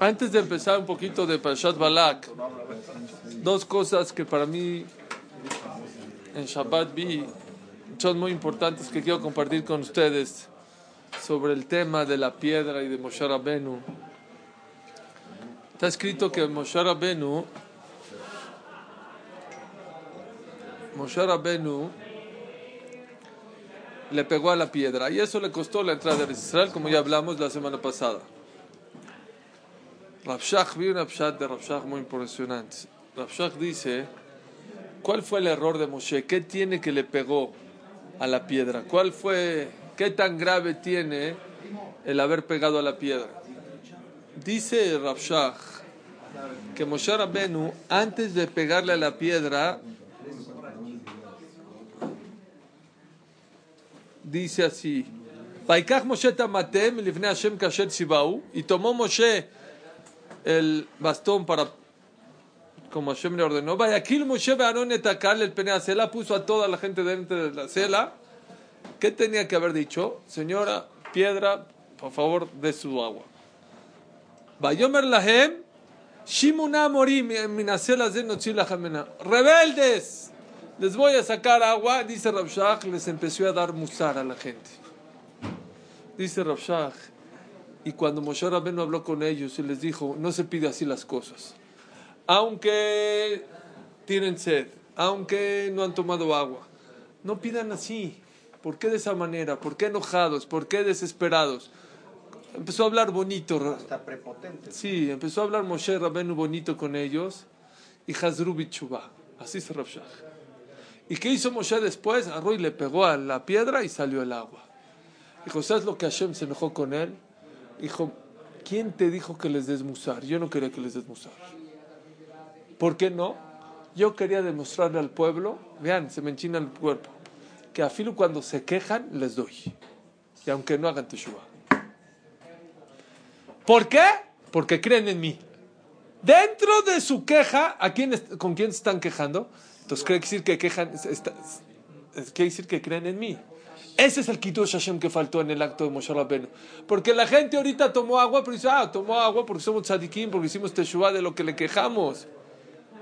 Antes de empezar un poquito de Parashat Balak, dos cosas que para mí en Shabbat vi son muy importantes que quiero compartir con ustedes sobre el tema de la piedra y de Moshe Rabenu. Está escrito que Moshe Rabenu, Moshe Rabenu le pegó a la piedra y eso le costó la entrada de Israel, como ya hablamos la semana pasada. Rabshach, vi una pshat de Rabshach muy impresionante. Rabshach dice, ¿cuál fue el error de Moshe? ¿Qué tiene que le pegó a la piedra? ¿Cuál fue, qué tan grave tiene el haber pegado a la piedra? Dice Rabshach que Moshe Rabenu, antes de pegarle a la piedra, dice así, y tomó Moshe el bastón para como Hashem le ordenó. Vayakil Moshe Be'aron el pene cela puso a toda la gente dentro de la cela. ¿Qué tenía que haber dicho? Señora, piedra, por favor, de su agua. Vayomer lahem, shimuna morim minacela. Rebeldes, les voy a sacar agua, dice Rabshach, les empezó a dar musar a la gente. Dice Rabshach, y cuando Moshe Rabbeinu habló con ellos y les dijo, no se pide así las cosas. Aunque tienen sed, aunque no han tomado agua, no pidan así. ¿Por qué de esa manera? ¿Por qué enojados? ¿Por qué desesperados? Empezó a hablar bonito. Está prepotente. Sí, empezó a hablar Moshe Rabbeinu bonito con ellos y Hazru Bichuba. Así se Rabshach. ¿Y qué hizo Moshe después? Arroy le pegó a la piedra y salió el agua. Dijo, ¿sabes lo que Hashem se enojó con él? Dijo, ¿quién te dijo que les des musar? Yo no quería que les des musar. ¿Por qué no? Yo quería demostrarle al pueblo, vean, se me enchina el cuerpo, que a filo cuando se quejan, les doy. Y aunque no hagan teshuva. ¿Por qué? Porque creen en mí. Dentro de su queja, ¿a quién, ¿con quién se están quejando? Entonces, quiere decir que quejan, está, quiere decir que creen en mí. Ese es el Kiddush Hashem que faltó en el acto de Moshe Rabbeinu. Porque la gente ahorita tomó agua, pero dice, ah, tomó agua porque somos tzadikim, porque hicimos teshuva de lo que le quejamos.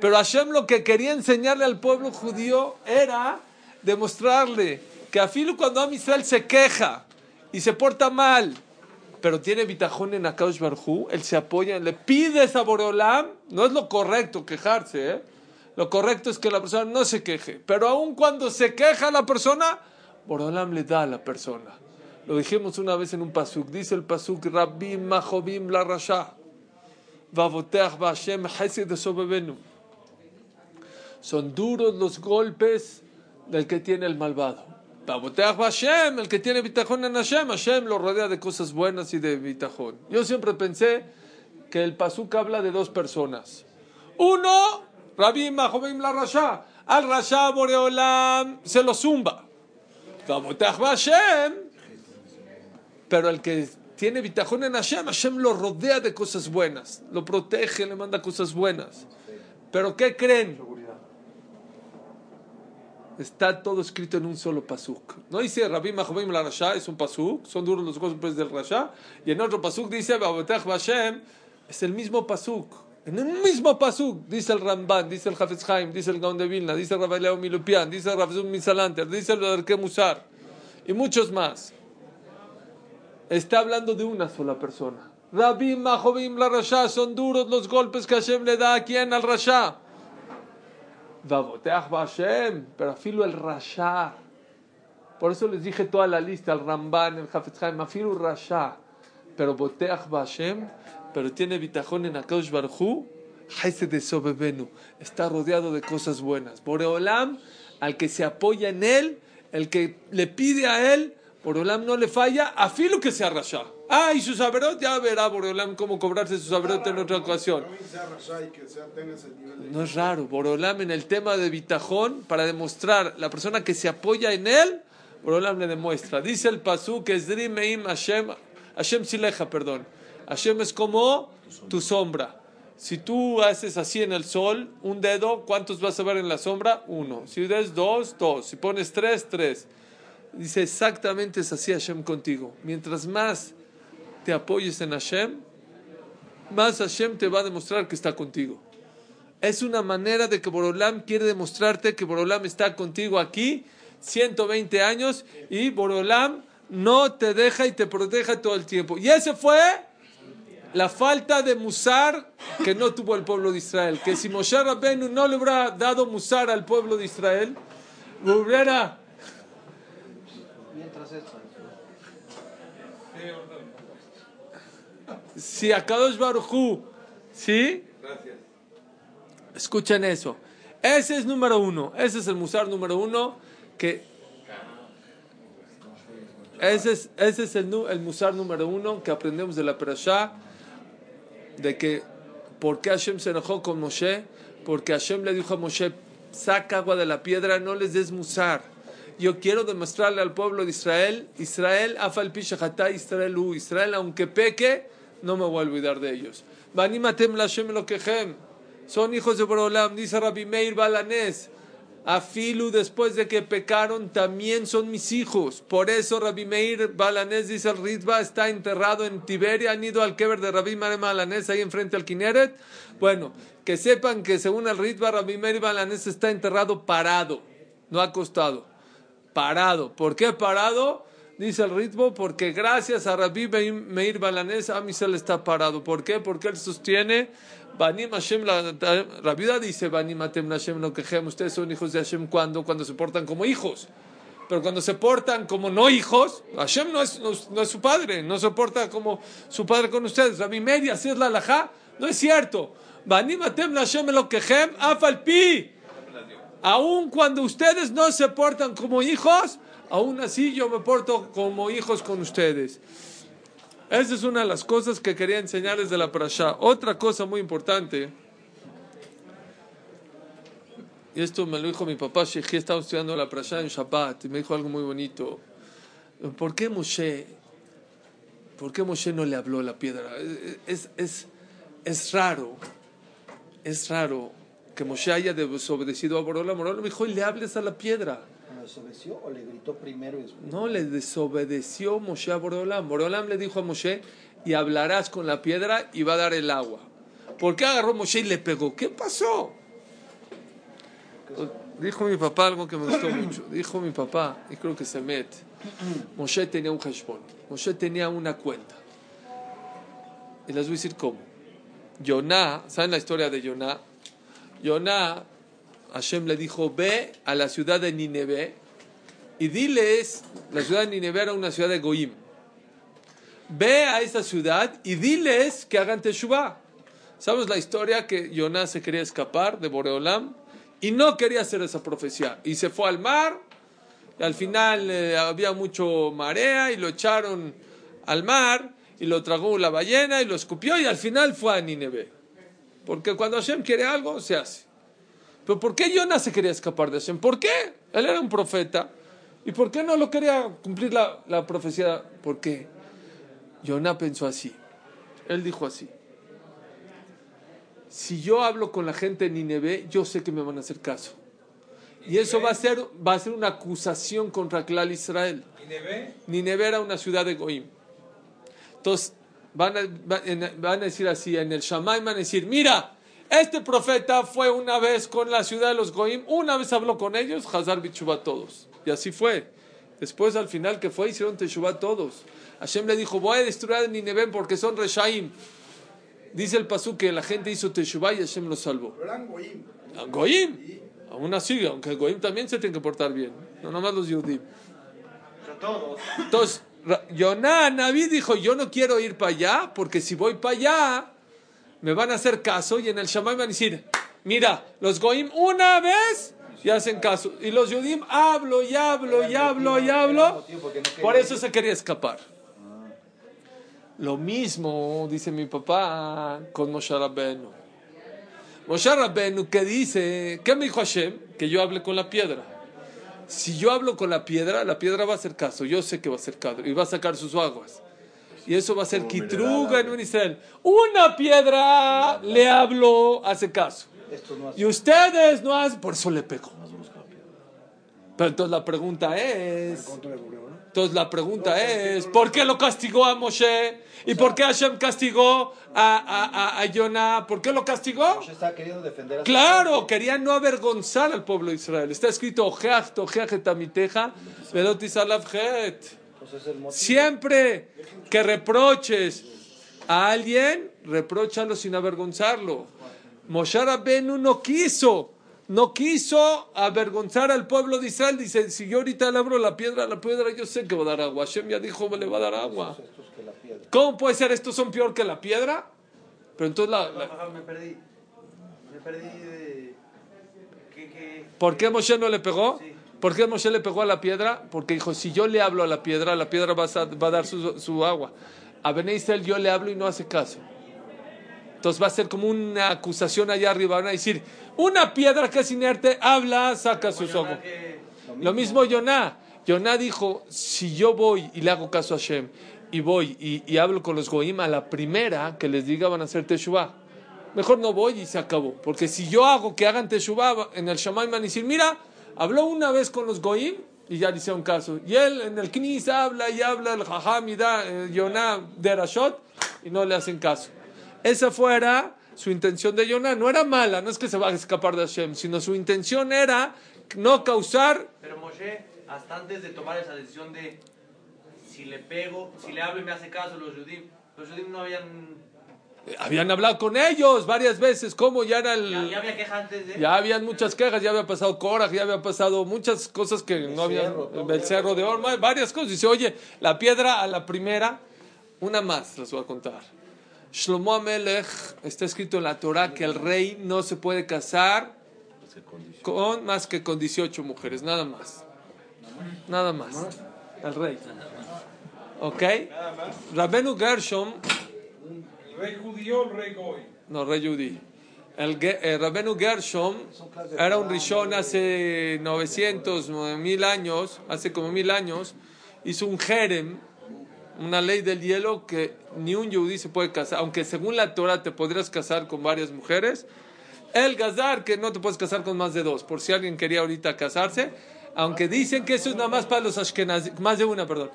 Pero Hashem lo que quería enseñarle al pueblo judío era demostrarle que a filo cuando Am Israel se queja y se porta mal, pero tiene bitajón en Akadosh Barhu, él se apoya, le pide a Boreolam, no es lo correcto quejarse, ¿eh? lo correcto es que la persona no se queje, pero aun cuando se queja la persona, Boreolam le da a la persona. Lo dijimos una vez en un pasuk, dice el pasuk, Rabbim Mahobim la Rasha. Son duros los golpes del que tiene el malvado. Hashem, el que tiene bitajón en Hashem, Hashem lo rodea de cosas buenas y de bitajón. Yo siempre pensé que el pasuk habla de dos personas. Uno, Rabbi Mahomim la Rasha. Al Rasha Boreolam se lo zumba. Hashem. Pero el que tiene bitajón en Hashem, Hashem lo rodea de cosas buenas. Lo protege, le manda cosas buenas. Pero ¿qué creen? Está todo escrito en un solo pasuk. No dice Rabbi Mahomim la Rasha, es un pasuk, son duros los golpes del Rasha. Y en otro pasuk dice Babotech Bashem, es el mismo pasuk. En el mismo pasuk dice el Ramban, dice el Hafez Haim, dice el Gaon de Vilna, dice el Leo Milupian, dice el Rabbi Misalanter, dice el Arke Musar y muchos más. Está hablando de una sola persona. Rabbi Mahomim la Rasha, son duros los golpes que Hashem le da a quien al Rasha. Vavoteach Hashem, pero afilo el Rasha. Por eso les dije toda la lista, el Ramban, el Hafez Haim, afilo Rasha. Pero Boteach Hashem, pero tiene bitajón en Akadosh Barhu, de Sobebenu. Está rodeado de cosas buenas. Boreolam, al que se apoya en él, el que le pide a él, Boreolam no le falla, afilo que sea Rasha. Ah, y sus averot, ya verá Boreolam cómo cobrarse sus averot en otra ocasión. No es raro, Boreolam en el tema de bitajón, para demostrar la persona que se apoya en él, Boreolam le demuestra. Dice el pasú que es Meim Hashem, Hashem Sileja, perdón. Hashem es como tu sombra. Si tú haces así en el sol, un dedo, ¿cuántos vas a ver en la sombra? Uno. Si des dos, dos. Si pones tres, tres. Dice exactamente es así Hashem contigo. Mientras más te apoyes en Hashem, más Hashem te va a demostrar que está contigo. Es una manera de que Borolam quiere demostrarte que Borolam está contigo aquí 120 años y Borolam no te deja y te proteja todo el tiempo. Y ese fue la falta de musar que no tuvo el pueblo de Israel. Que si Moshe Rabbenu no le hubiera dado musar al pueblo de Israel, hubiera... Si a Kadosh Baruchu, ¿sí? Escuchen eso. Ese es número uno. Ese es el musar número uno que ese es, ese es el, el, musar número uno que aprendemos de la Perashá, de que ¿por qué Hashem se enojó con Moshe? Porque Hashem le dijo a Moshe, saca agua de la piedra, no les des musar. Yo quiero demostrarle al pueblo de Israel, Israel, afal Israel, Israel, aunque peque, no me voy a olvidar de ellos. Banimatem Lashem lo Son hijos de Borolam, dice Rabbi Meir Balanés. Afilu, después de que pecaron, también son mis hijos. Por eso Rabbi Meir Balanés dice el Ritva está enterrado en Tiberia. Han ido al Keber de Rabbi Meir Balanés ahí enfrente al Kineret. Bueno, que sepan que según el Ritva, Rabbi Meir Balanés está enterrado parado, no acostado. Parado. ¿Por qué parado? Dice el ritmo, porque gracias a Rabbi Meir Balanés, Amisel está parado. ¿Por qué? Porque él sostiene, Banim Hashem, la vida dice, Banim Atem Hashem lo quejem, ustedes son hijos de Hashem cuando, cuando se portan como hijos. Pero cuando se portan como no hijos, Hashem no es, no, es su padre, no se porta como su padre con ustedes. Rabbi Meir, así es la alajá, no es cierto. Banim Atem Hashem lo quejem, afalpi. Aun cuando ustedes no se portan como hijos, aún así yo me porto como hijos con ustedes. Esa es una de las cosas que quería enseñarles de la parasha. Otra cosa muy importante, y esto me lo dijo mi papá, Shekhi, estaba estudiando la parasha en Shabbat, y me dijo algo muy bonito. ¿Por qué Moshe, por qué Moshe no le habló a la piedra? Es, es, es raro, es raro que Moshe haya desobedecido a Borola. Borola me dijo, y le hables a la piedra desobedeció o le gritó primero y después? No, le desobedeció Moshe a Borolam. Borolam le dijo a Moshe, y hablarás con la piedra y va a dar el agua. ¿Por qué agarró Moshe y le pegó? ¿Qué pasó? Dijo mi papá algo que me gustó mucho. Dijo mi papá, y creo que se mete. Moshe tenía un hashbon. Moshe tenía una cuenta. Y les voy a decir cómo. Yoná, ¿saben la historia de Yoná? Yoná Hashem le dijo, ve a la ciudad de Nineveh y diles, la ciudad de Nineveh era una ciudad de Goim. Ve a esa ciudad y diles que hagan Teshuvah. ¿Sabes la historia que Jonás se quería escapar de Boreolam y no quería hacer esa profecía? Y se fue al mar y al final eh, había mucho marea y lo echaron al mar y lo tragó la ballena y lo escupió y al final fue a Nineveh. Porque cuando Hashem quiere algo, se hace. Pero ¿por qué Jonás se quería escapar de Hashem? ¿Por qué? Él era un profeta. ¿Y por qué no lo quería cumplir la, la profecía? ¿Por qué? Jonás pensó así. Él dijo así. Si yo hablo con la gente de Nineveh, yo sé que me van a hacer caso. Y eso va a ser, va a ser una acusación contra Clal Israel. ¿Nineveh? Nineveh era una ciudad de Goim. Entonces, van a, van a decir así, en el Shammai van a decir, mira, este profeta fue una vez con la ciudad de los Goim, una vez habló con ellos, Hazar Bichuba todos. Y así fue. Después al final que fue, hicieron Teshuvah todos. Hashem le dijo, voy a destruir a Nineveh porque son Reshaim. Dice el pasú que la gente hizo Teshuvah y Hashem los salvó. eran Goim. Goim. Aún así, aunque Goim también se tiene que portar bien. No nomás los Yudim. Todos. Entonces, Yoná, Naví dijo, yo no quiero ir para allá porque si voy para allá me van a hacer caso y en el Shammai van a decir, mira, los Goim una vez y hacen caso. Y los Yudim hablo y hablo y hablo y hablo. Por eso se quería escapar. Lo mismo dice mi papá con Moshe Rabbeinu. Moshe Rabbeinu que dice, ¿qué me dijo Hashem? Que yo hable con la piedra. Si yo hablo con la piedra, la piedra va a hacer caso. Yo sé que va a hacer caso y va a sacar sus aguas. Y eso va a ser kitruga en un Israel. Una piedra le hablo, hace caso. Y ustedes no hacen, por eso le pegó. Pero entonces la pregunta es, entonces la pregunta es, ¿por qué lo castigó a Moshe? ¿Y por qué Hashem castigó a, a, a, a Yonah? ¿Por qué lo castigó? Moshe estaba queriendo defender a Claro, gente. querían no avergonzar al pueblo de Israel. Está escrito, "Ojeach tojeach et amiteja, velot tisalav chet". Entonces el motivo. Siempre que reproches a alguien, repróchalo sin avergonzarlo. Moshe Rabbenu no quiso, no quiso avergonzar al pueblo de Israel. Dice, si yo ahorita le abro la piedra, la piedra yo sé que va a dar agua. Hashem ya dijo, le va a dar agua. ¿Cómo puede ser? ¿Estos son peor que la piedra? Pero entonces, la- me perdí. Me perdí de. ¿Qué, qué? ¿por qué Moshe no le pegó? Sí. ¿Por qué Moshe le pegó a la piedra? Porque dijo, si yo le hablo a la piedra, la piedra va a, sa- va a dar su, su agua. A Bené Israel yo le hablo y no hace caso. Entonces va a ser como una acusación allá arriba. Van a decir, una piedra que es inerte, habla, saca sus ojos. Lo mismo Yoná. Yoná dijo, si yo voy y le hago caso a Hashem, y voy y, y hablo con los Goim, a la primera que les diga van a hacer Teshuvah. Mejor no voy y se acabó. Porque si yo hago que hagan Teshuvah, en el Shammai van a decir, mira, habló una vez con los Goim y ya le hicieron caso. Y él en el Knis habla y habla, el Jajam y da eh, Yoná de Rashot y no le hacen caso. Esa fuera su intención de Yoná. No era mala, no es que se va a escapar de Hashem, sino su intención era no causar Pero Moshe, hasta antes de tomar esa decisión de si le pego, si le hablo y me hace caso los Yudim, los Yudim no habían. Habían hablado con ellos varias veces, como ya era el... ya había queja antes de. Ya habían muchas quejas, ya había pasado Korah, ya había pasado muchas cosas que no habían... El cerro de oro, varias cosas. Dice, oye, la piedra a la primera, una más les voy a contar. Shlomo Amelech, está escrito en la Torah que el rey no se puede casar con más que con 18 mujeres, nada más. Nada más. El rey. ¿Ok? Rabenu Gershom ¿Rey judío o rey goy? no, rey Yudí. El, Ge- eh, Rabenu Gershom era un rishon hace 900, 1000 años, hace como mil años, hizo un jerem, una ley del hielo que ni un yudí se puede casar, aunque según la Torah te podrías casar con varias mujeres, el gazar que no te puedes casar con más de dos, por si alguien quería ahorita casarse, aunque dicen que eso es nada más para los ashkenazim, más de una, perdón,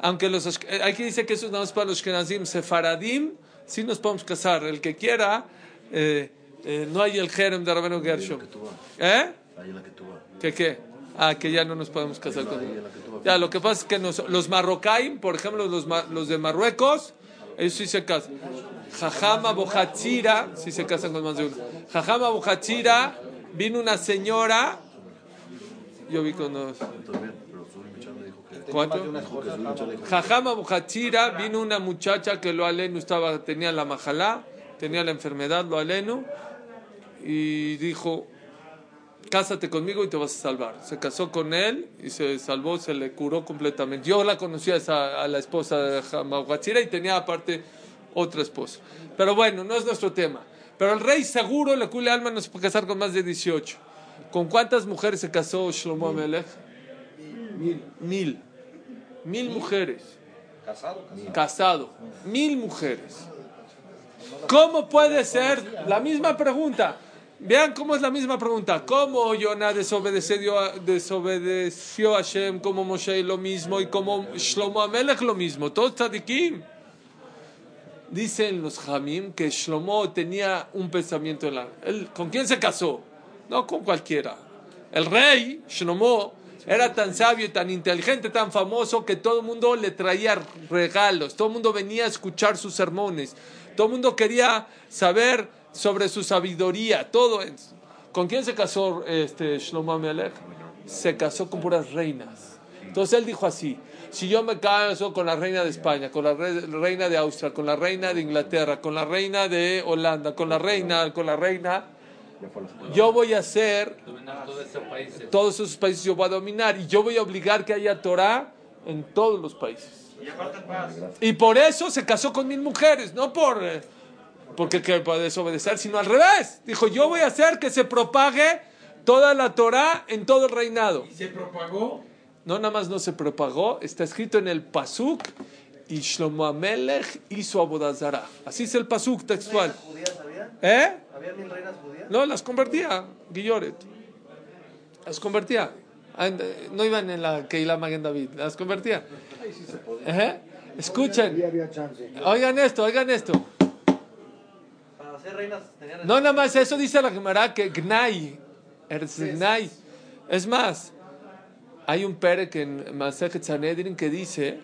aunque los ashk- eh, aquí dice que eso es nada más para los ashkenazim, sefaradim, sí nos podemos casar, el que quiera, eh, eh, no hay el jerem de Rabenu Gershom. ¿Eh? ¿Qué qué? Ah, que ya no nos podemos casar con Ya, lo que pasa es que nos- los marrocaim, por ejemplo, los, de Marruecos, ellos sí se casan. Jajama Bohatzira, sí se casan con más de uno. Jajama Bohatzira, vino una señora, yo vi con dos. ¿Cuatro? Jajama Bujachira, vino una muchacha que lo alenu estaba, tenía la majalá, tenía la enfermedad, lo alenu, y dijo, cásate conmigo y te vas a salvar. Se casó con él y se salvó, se le curó completamente. Yo la conocía a, la esposa de Bujachira y tenía aparte otra esposa. Pero bueno, no es nuestro tema. Pero el rey seguro, le cule alma, no se puede casar con más de 18. ¿Con cuántas mujeres se casó Shlomo Amelech? Mil. Mil mujeres. Casado, casado. Casado. Mil mujeres. ¿Cómo puede ser? La misma pregunta. Vean cómo es la misma pregunta. ¿Cómo Yonah desobedeció desobedeció a Hashem? ¿Cómo Moshe lo mismo? ¿Y cómo Shlomo Amelech lo mismo? Todos tzadikim. Dicen los Hamim que Shlomo tenía un pensamiento en la... él- ¿Con quién se casó? No con cualquiera. El rey, Shlomo, era tan sabio y tan inteligente, tan famoso, que todo el mundo le traía regalos, todo el mundo venía a escuchar sus sermones, todo el mundo quería saber sobre su sabiduría, todo. ¿Con quién se casó este Shlomo Amelech? Se casó con puras reinas. Entonces él dijo así, si yo me caso con la reina de España, con la re- reina de Austria, con la reina de Inglaterra, con la reina de Holanda, con la reina, con la reina, yo voy a hacer todos esos países yo voy a dominar y yo voy a obligar que haya Torah en todos los países. Y por eso se casó con mil mujeres, no por eh, porque que puede desobedecer, sino al revés. Dijo, yo voy a hacer que se propague toda la Torah en todo el reinado. Y se propagó. No nada más no se propagó, está escrito en el Pasuk, y Shlomo Amelech hizo Abodazara. Así es el Pasuk textual. ¿Reinas judías había? ¿Eh? ¿Había mil reinas judías? No, las convertía, Guilloret. Las convertía. Ah, No iban en la Keilah Magen David, las convertía. Ajá. Escuchen. Oigan esto, oigan esto. Para ser reinas tenían... No nada más eso dice la Gemara que Gnai, es Gnai. Es más, hay un perek en Masejet Sanedrin que dice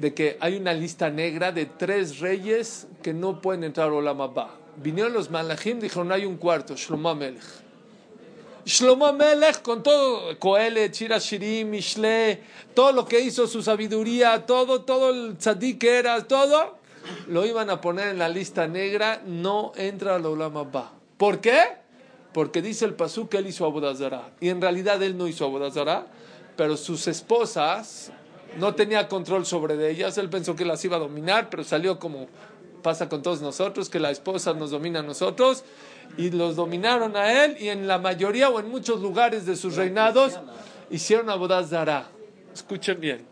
de que hay una lista negra de tres reyes que no pueden entrar a Olam Abba. Vinieron los Malachim, dijeron hay un cuarto, Shlomo Melech. Shlomo Melech con todo, Coele, Chira Shirim, Mishle, todo lo que hizo, su sabiduría, todo, todo el tzadik que era, todo, lo iban a poner en la lista negra, no entra al Olam Abba. ¿Por qué? Porque dice el Pasú que él hizo Abodazara. Y en realidad él no hizo Abodazara, pero sus esposas no tenía control sobre ellas. Él pensó que las iba a dominar, pero salió como pasa con todos nosotros, que la esposa nos domina a nosotros. Y los dominaron a él, y en la mayoría o en muchos lugares de sus reinados hicieron Abodazara. Escuchen bien.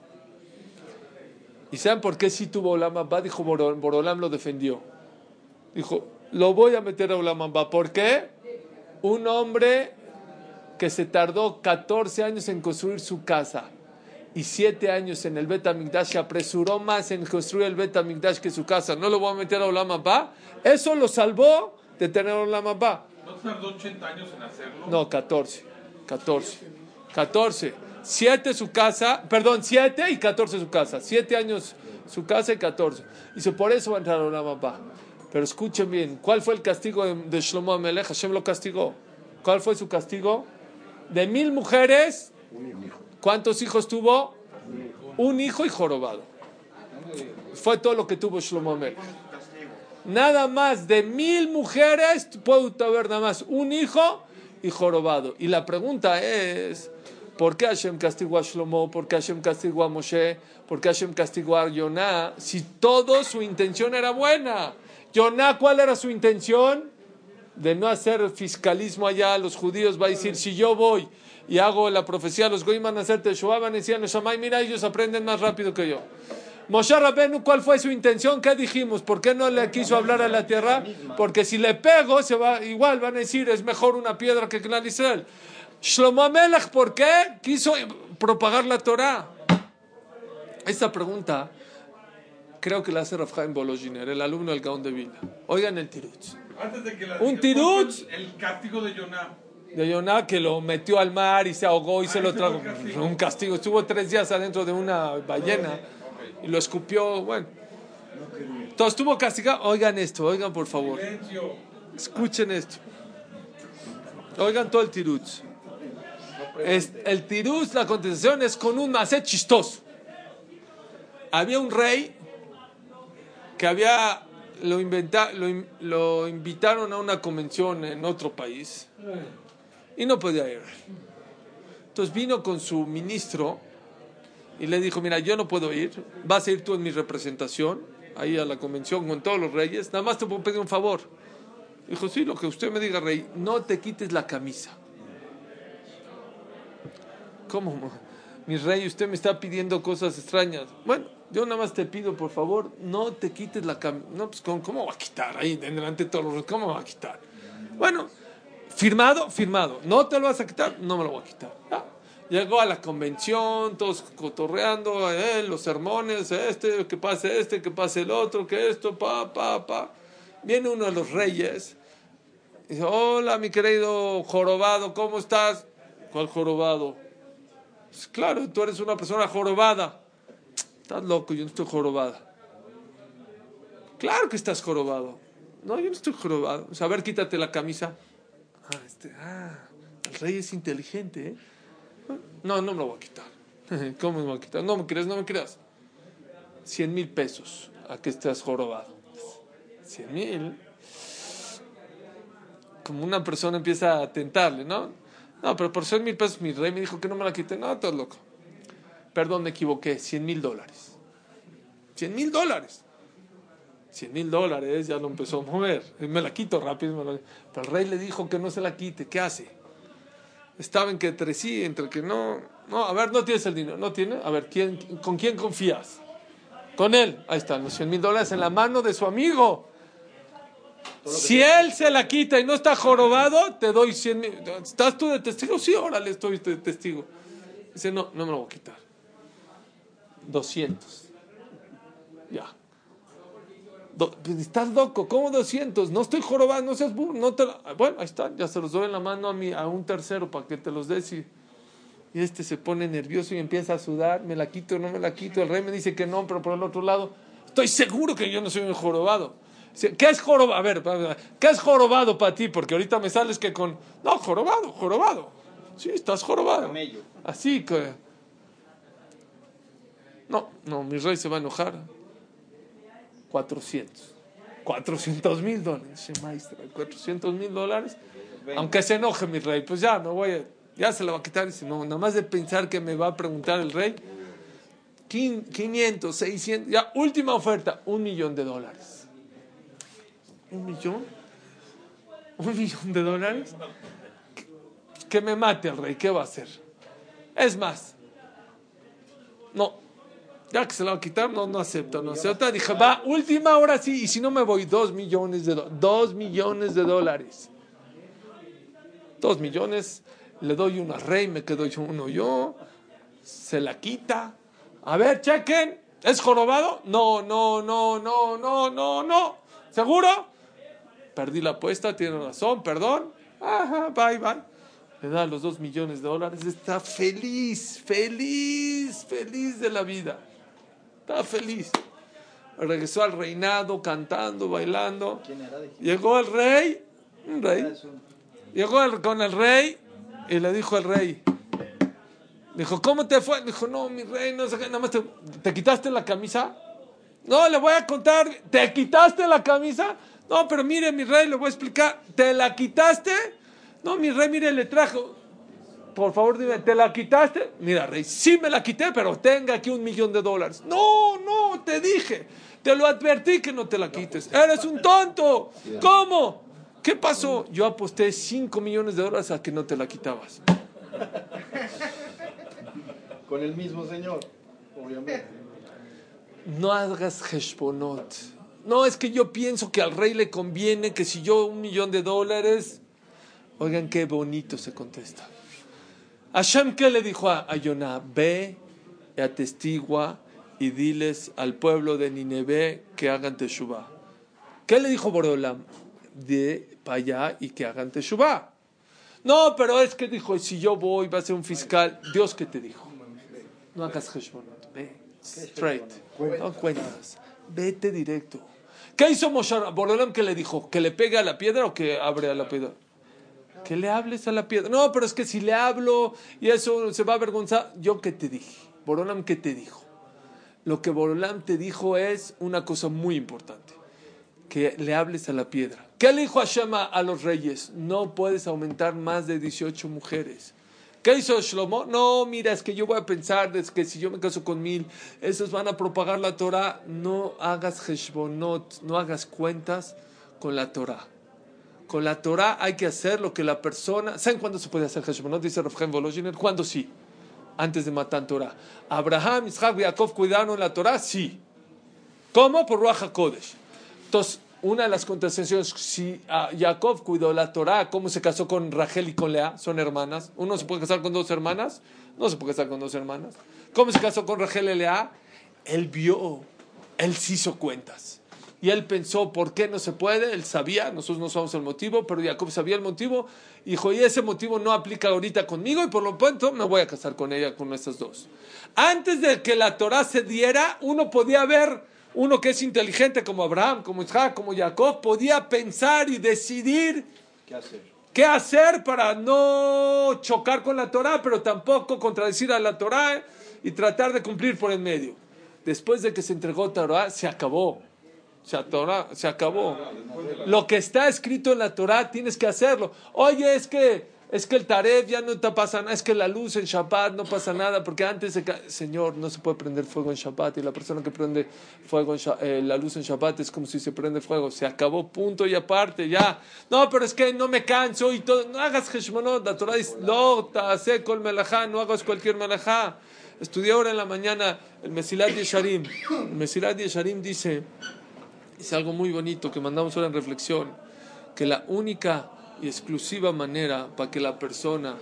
¿Y saben por qué sí tuvo Olam Abba? Dijo Boro- Borolam lo defendió. Dijo, lo voy a meter a Olam Abba. ¿Por qué? Un hombre que se tardó 14 años en construir su casa y 7 años en el Bet HaMikdash, se apresuró más en construir el Bet HaMikdash que su casa. ¿No lo voy a meter a Olam Abba? Eso lo salvó de tener Olam Abba. ¿No tardó 80 años en hacerlo? No, 14. 14. 14. 7 su casa, perdón, 7 y 14 su casa. 7 años su casa y 14. Dice, por eso va a entrar a Olam Abba. Pero escuchen bien, ¿cuál fue el castigo de, de Shlomo Amelech? Hashem lo castigó. ¿Cuál fue su castigo? De mil mujeres, ¿cuántos hijos tuvo? Un hijo y jorobado. Fue todo lo que tuvo Shlomo. Nada más de mil mujeres puede haber nada más un hijo y jorobado. Y la pregunta es, ¿por qué Hashem castigó a Shlomo? ¿Por qué Hashem castigó a Moshe? ¿Por qué Hashem castigó a Yoná? Si todo su intención era buena. Yoná, ¿cuál era su intención? De no hacer fiscalismo allá. Los judíos va a decir, si yo voy y hago la profecía, los goyim van a hacer Teshuvah, van a decir, Neshamay, mira, ellos aprenden más rápido que yo. Moshe Rabenu, ¿cuál fue su intención? ¿Qué dijimos? ¿Por qué no le quiso hablar a la tierra? Porque si le pego, se va, igual van a decir, es mejor una piedra que Clan Israel. Shlomo Amelech, ¿por qué? Quiso propagar la Torah. Esta pregunta creo que la hace Rafhaim Bolojiner, el alumno del Gaón de Vilna. Oigan el tirutz. Antes de que la Un tirutz. ¿cuál fue El castigo de Yoná. De Yoná que lo metió al mar y se ahogó y se Ah, lo ese trajo. castigo. Un castigo. Estuvo tres días adentro de una ballena y lo escupió. Bueno. Entonces estuvo castigado. Oigan esto, oigan por favor. Silencio. Escuchen esto. Oigan todo el tirutz. Es- el tirutz, la contestación es con un macet chistoso. Había un rey que había lo, inventa- lo, in- lo invitaron a una convención en otro país y no podía ir. Entonces vino con su ministro y le dijo, mira, yo no puedo ir, vas a ir tú en mi representación, ahí a la convención con todos los reyes, nada más te puedo pedir un favor. Dijo, sí, lo que usted me diga, rey, no te quites la camisa. ¿Cómo? Mi rey, usted me está pidiendo cosas extrañas. Bueno, yo nada más te pido, por favor, no te quites la camisa. No, pues, ¿cómo, va a quitar ahí delante de todos los reyes? ¿Cómo va a quitar? Bueno, firmado, firmado. No te lo vas a quitar, no me lo voy a quitar. Ya. Llegó a la convención, todos cotorreando, eh, los sermones, este, que pase este, que pase el otro, que esto, pa, pa, pa. Viene uno de los reyes, dice, hola mi querido jorobado, ¿cómo estás? ¿Cuál jorobado? Pues, claro, tú eres una persona jorobada. Estás loco, yo no estoy jorobada. Claro que estás jorobado. No, yo no estoy jorobado. Sea, a ver, quítate la camisa. Ah, este, ah, el rey es inteligente, ¿eh? No, no me lo voy a quitar. ¿Cómo me voy a quitar? No me creas, no me creas. Cien mil pesos a que estés jorobado. Cien mil. Como una persona empieza a tentarle, ¿no? No, pero por cien mil pesos mi rey me dijo que no me la quite. No, estás loco. Perdón, me equivoqué. Cien mil dólares. 100 mil dólares. 100 mil dólares, ya lo empezó a mover. Y me la quito rápido. me la- Pero el rey le dijo que no se la quite. ¿Qué hace? Estaba en que entre sí, entre que no. No, a ver, no tienes el dinero. ¿No tiene? A ver, ¿quién, ¿con quién confías? Con él. Ahí están, los 100 mil dólares en la mano de su amigo. Si él se la quita y no está jorobado, te doy 100 mil. ¿Estás tú de testigo? Sí, órale, estoy de testigo. Dice, no, no me lo voy a quitar. 200. Ya. Do- pues, estás loco, ¿cómo 200? No estoy jorobado, no seas burro. No te la- Bueno, ahí está, ya se los doy en la mano a, mí, a un tercero para que te los des y, y este se pone nervioso y empieza a sudar. Me la quito, no me la quito. El rey me dice que no, pero por el otro lado, estoy seguro que yo no soy un jorobado. ¿Qué es jorobado? A ver, ¿qué es jorobado para ti? Porque ahorita me sales que con. No, jorobado, jorobado. Sí, estás jorobado. Así que. No, no, mi rey se va a enojar. 400. 400 mil dólares. Dice, maestra, 400 mil dólares. Aunque se enoje mi rey, pues ya me voy a. Ya se la va a quitar. No, nada más de pensar que me va a preguntar el rey. quin- 500, 600. Ya, última oferta. Un millón de dólares. ¿Un millón? ¿Un millón de dólares? Que me mate el rey. ¿Qué va a hacer? Es más, no, ya que se la va a quitar, no, no acepta, no acepta. Dije, va, última hora sí, y si no me voy, dos millones de. Dos millones de dólares. Dos millones, le doy uno al rey, me quedo yo uno yo, se la quita. A ver, chequen, ¿es jorobado? No, no, no, no, no, no, no. ¿Seguro? Perdí la apuesta, tiene razón, perdón. Ajá, bye, bye. Le da los dos millones de dólares, está feliz, feliz, feliz de la vida. Está feliz. Regresó al reinado cantando, bailando. ¿Quién era? Llegó el rey, un rey, "Ah, es un- llegó el- con el rey y le dijo al rey, dijo, ¿cómo te fue? Dijo, no, mi rey, no sé qué, nada más te, ¿te quitaste la camisa. No, le voy a contar, ¿te quitaste la camisa? No, pero mire, mi rey, le voy a explicar, ¿te la quitaste? No, mi rey, mire, le trajo. Por favor, dime, ¿te la quitaste? Mira, rey, sí me la quité, pero tenga aquí un millón de dólares. No, no, te dije, te lo advertí que no te la quites. Eres un tonto. ¿Cómo? ¿Qué pasó? Yo aposté 5 millones de dólares a que no te la quitabas. Con el mismo señor, obviamente. No hagas heshbonot. No, es que yo pienso que al rey le conviene que si yo un millón de dólares. Oigan qué bonito se contesta. Hashem, ¿qué le dijo a, a Yonah? Ve y atestigua y diles al pueblo de Nineveh que hagan teshuvah. ¿Qué le dijo Boreolam? De para allá y que hagan teshuvah. No, pero es que dijo, si yo voy, va a ser un fiscal. Dios, ¿qué te dijo? No hagas heshbonot. Ve, straight. No cuentas. Vete directo. ¿Qué hizo Moshe? Boreolam, ¿qué le dijo? ¿Que le pegue a la piedra o que abre a la piedra? Que le hables a la piedra. No, pero es que si le hablo y eso se va a avergonzar. Yo qué te dije. Borolam, ¿qué te dijo? Lo que Borolam te dijo es una cosa muy importante. Que le hables a la piedra. ¿Qué le dijo Hashem a los reyes? No puedes aumentar más de 18 mujeres. ¿Qué hizo Shlomo? No, mira, es que yo voy a pensar, es que si yo me caso con mil, esos van a propagar la Torah. No hagas heshbonot, no hagas cuentas con la Torah. Con la Torah hay que hacer lo que la persona. ¿Saben cuándo se puede hacer Heshbonot? Dice Rafael Volozhiner. ¿Cuándo sí? Antes de matar Torah. Abraham, Isaac Jacob cuidaron la Torah, sí. ¿Cómo? Por Ruach HaKodesh. Entonces, una de las contestaciones, si ah, Jacob cuidó la Torah, ¿cómo se casó con Rachel y con Lea? Son hermanas. ¿Uno se puede casar con dos hermanas? No se puede casar con dos hermanas. ¿Cómo se casó con Rachel y Lea? Él vio, él se hizo cuentas. Y él pensó, ¿por qué no se puede? Él sabía, nosotros no sabemos el motivo, pero Jacob sabía el motivo. Y dijo, y ese motivo no aplica ahorita conmigo y por lo tanto me voy a casar con ella, con estas dos. Antes de que la Torah se diera, uno podía ver, uno que es inteligente como Abraham, como Isaac, como Jacob, podía pensar y decidir ¿Qué hacer? qué hacer para no chocar con la Torah, pero tampoco contradecir a la Torah y tratar de cumplir por el medio. Después de que se entregó Torah, se acabó. Torah, se acabó. Lo que está escrito en la Torah tienes que hacerlo. Oye, es que es que el Taref ya no te pasa nada, es que la luz en Shabbat no pasa nada, porque antes Señor, no se puede prender fuego en Shabbat y la persona que prende fuego en eh, la luz en Shabbat es como si se prende fuego, se acabó, punto y aparte, ya. No, pero es que no me canso y todo, no hagas Heshmonot, la Torah dice, lo ta'aseh kol melajá, no hagas cualquier melajá. Estudié ahora en la mañana el Mesilat Yesharim. El Mesilat Yesharim dice, dice algo muy bonito que mandamos ahora en reflexión, que la única y exclusiva manera para que la persona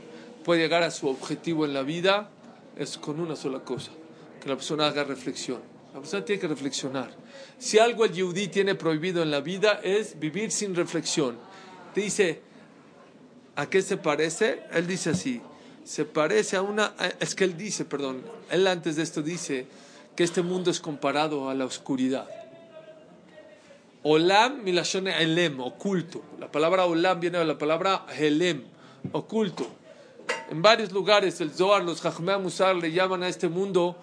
pueda llegar a su objetivo en la vida es con una sola cosa, que la persona haga reflexión. La persona tiene que reflexionar. Si algo el yudí tiene prohibido en la vida es vivir sin reflexión. Te dice, ¿a qué se parece? Él dice así, se parece a una... Es que él dice, perdón, él antes de esto dice que este mundo es comparado a la oscuridad. Olam milashon elem, oculto. La palabra olam viene de la palabra helem, oculto. En varios lugares el Zohar, los Jajmea Musar le llaman a este mundo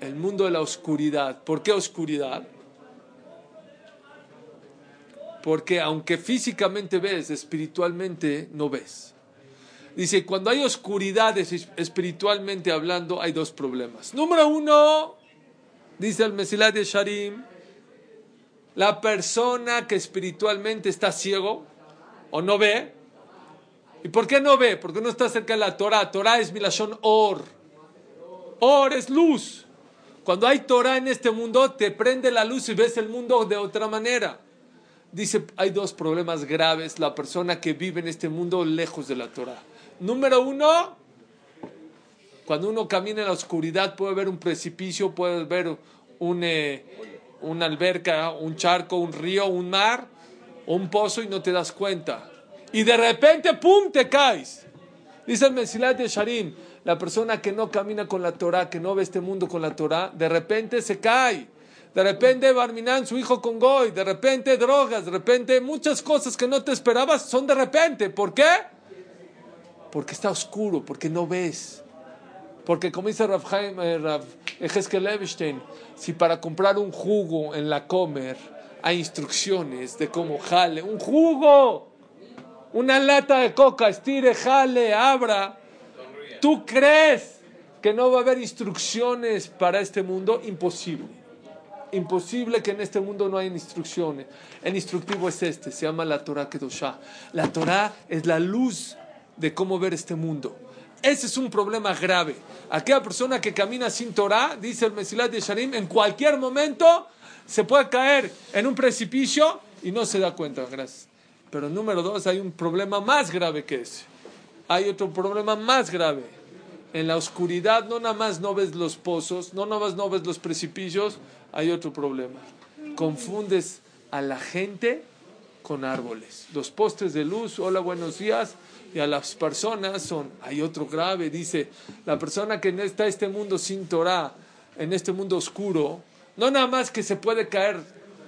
el mundo de la oscuridad. ¿Por qué oscuridad? Porque aunque físicamente ves, espiritualmente no ves. Dice, cuando hay oscuridad es- espiritualmente hablando, hay dos problemas. Número uno, dice el Mesilat de Sharim, la persona que espiritualmente está ciego o no ve. ¿Y por qué no ve? Porque no está cerca de la Torah. Torah es Milashon Or. Or es luz. Cuando hay Torah en este mundo, te prende la luz y ves el mundo de otra manera. Dice, hay dos problemas graves. La persona que vive en este mundo lejos de la Torah. Número uno, cuando uno camina en la oscuridad puede ver un precipicio, puede ver un, eh, una alberca, un charco, un río, un mar, un pozo y no te das cuenta. Y de repente, ¡pum!, te caes. Dice el Mesilat de Sharim, la persona que no camina con la Torah, que no ve este mundo con la Torah, de repente se cae. De repente Barminan, su hijo con Goy, de repente drogas, de repente muchas cosas que no te esperabas son de repente. ¿Por qué? Porque está oscuro, porque no ves. Porque como dice Rav, Chaim, eh, Rav si para comprar un jugo en la Comer hay instrucciones de cómo jale, un jugo, una lata de coca, estire, jale, abra, ¿tú crees que no va a haber instrucciones para este mundo? Imposible. Imposible que en este mundo no haya instrucciones. El instructivo es este, se llama la Torah Kedoshah. La Torah es la luz de cómo ver este mundo. Ese es un problema grave. Aquella persona que camina sin Torah, dice el Mesilat de Sharim, en cualquier momento se puede caer en un precipicio y no se da cuenta. Gracias. Pero número dos, hay un problema más grave que ese. Hay otro problema más grave. En la oscuridad no nada más no ves los pozos, no nada más no ves los precipicios, hay otro problema. Confundes a la gente con árboles. Los postes de luz, hola, buenos días, y a las personas son, hay otro grave, dice, la persona que está en este mundo sin Torah, en este mundo oscuro, no nada más que se puede caer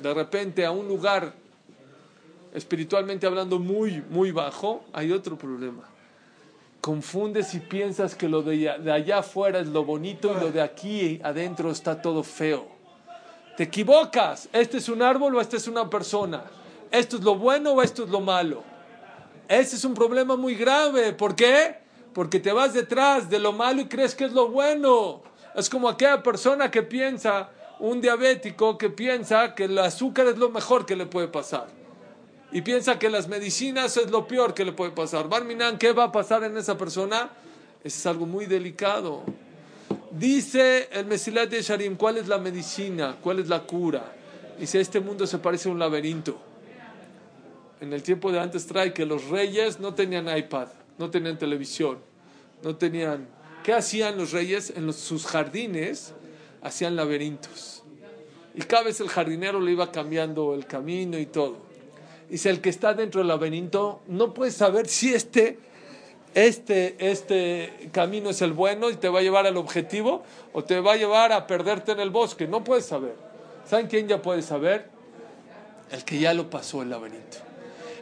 de repente a un lugar espiritualmente hablando muy, muy bajo, hay otro problema. Confundes y piensas que lo de allá, afuera es lo bonito y lo de aquí adentro está todo feo. Te equivocas. ¿Este es un árbol o esta es una persona? ¿Esto es lo bueno o esto es lo malo? Ese es un problema muy grave. ¿Por qué? Porque te vas detrás de lo malo y crees que es lo bueno. Es como aquella persona que piensa, un diabético que piensa que el azúcar es lo mejor que le puede pasar. Y piensa que las medicinas es lo peor que le puede pasar. Barminan, ¿qué va a pasar en esa persona? Es algo muy delicado. Dice el Mesilat de Sharim, ¿cuál es la medicina? ¿Cuál es la cura? Dice, este mundo se parece a un laberinto. En el tiempo de antes trae que los reyes no tenían iPad, no tenían televisión, no tenían... ¿Qué hacían los reyes? En sus jardines hacían laberintos. Y cada vez el jardinero le iba cambiando el camino y todo. Dice, el que está dentro del laberinto no puede saber si este este, este camino es el bueno y te va a llevar al objetivo o te va a llevar a perderte en el bosque. No puedes saber. ¿Saben quién ya puede saber? El que ya lo pasó el laberinto.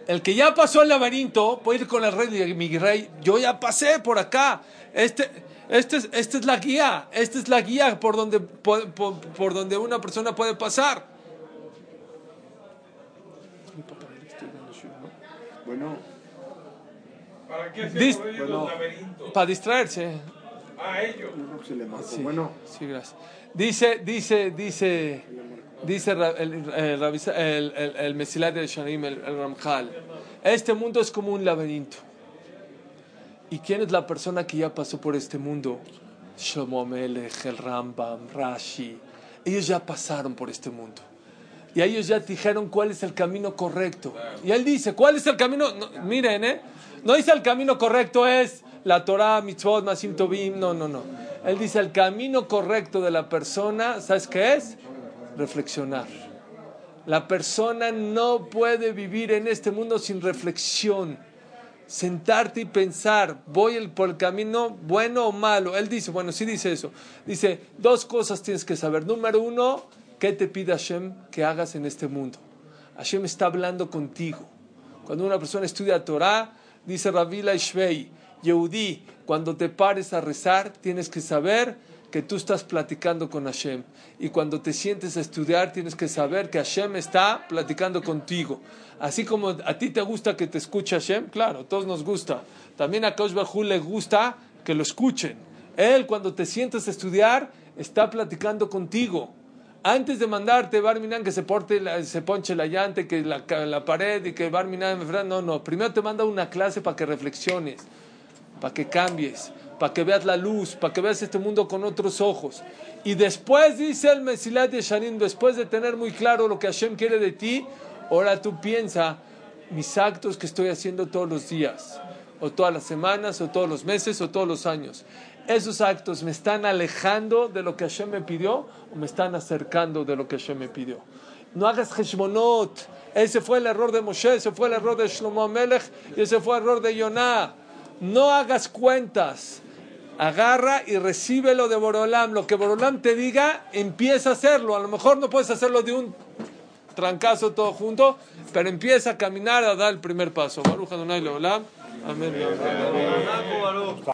El que ya pasó el laberinto puede ir con el rey mi rey, yo ya pasé por acá. Este, este es, esta es la guía. Esta es la guía por donde, por, por- por donde una persona puede pasar. Bueno, ¿Para qué ellos los laberintos? Para distraerse. A ellos. Se marcó. Sí, Bueno, sí, gracias. Dice, dice, dice, dice el, Rabbi- el, el, el Mesilat el, el Ramjal. Este mundo es como un laberinto. ¿Y quién es la persona que ya pasó por este mundo? Shlomo Melech, el Rambam, Rashi. Ellos ya pasaron por este mundo. Y ellos ya dijeron cuál es el camino correcto. Y él dice, ¿cuál es el camino? No, miren, ¿eh? No dice el camino correcto es la Torah, mitzvot, masim tovim. No, no, no. Él dice el camino correcto de la persona, ¿sabes qué es? Reflexionar. La persona no puede vivir en este mundo sin reflexión. Sentarte y pensar, voy por el camino bueno o malo. Él dice, bueno, sí dice eso. Dice, dos cosas tienes que saber. Número uno, ¿qué te pide Hashem que hagas en este mundo? Hashem está hablando contigo. Cuando una persona estudia Torah, dice Ravila Ishvei, Yehudi, cuando te pares a rezar, tienes que saber que tú estás platicando con Hashem. Y cuando te sientes a estudiar, tienes que saber que Hashem está platicando contigo. Así como a ti te gusta que te escuche Hashem, claro, a todos nos gusta. También a Kaush Bajú le gusta que lo escuchen. Él, cuando te sientes a estudiar, está platicando contigo. Antes de mandarte Barminan que se, porte la- se ponche la llanta, que la pared y que Barminan, no, no. Primero te manda una clase para que reflexiones, para que cambies, para que veas la luz, para que veas este mundo con otros ojos. Y después dice el Mesilat de Sharim, después de tener muy claro lo que Hashem quiere de ti, ahora tú piensa mis actos que estoy haciendo todos los días, o todas las semanas, o todos los meses, o todos los años. ¿Esos actos me están alejando de lo que Hashem me pidió o me están acercando de lo que Hashem me pidió? No hagas heshmonot. Ese fue el error de Moshe, ese fue el error de Shlomo Melech y ese fue el error de Yonah. No hagas cuentas. Agarra y recíbelo de Borolam. Lo que Borolam te diga, empieza a hacerlo. A lo mejor no puedes hacerlo de un trancazo todo junto, pero empieza a caminar a dar el primer paso. Baruch Adonai Leolam. Amén.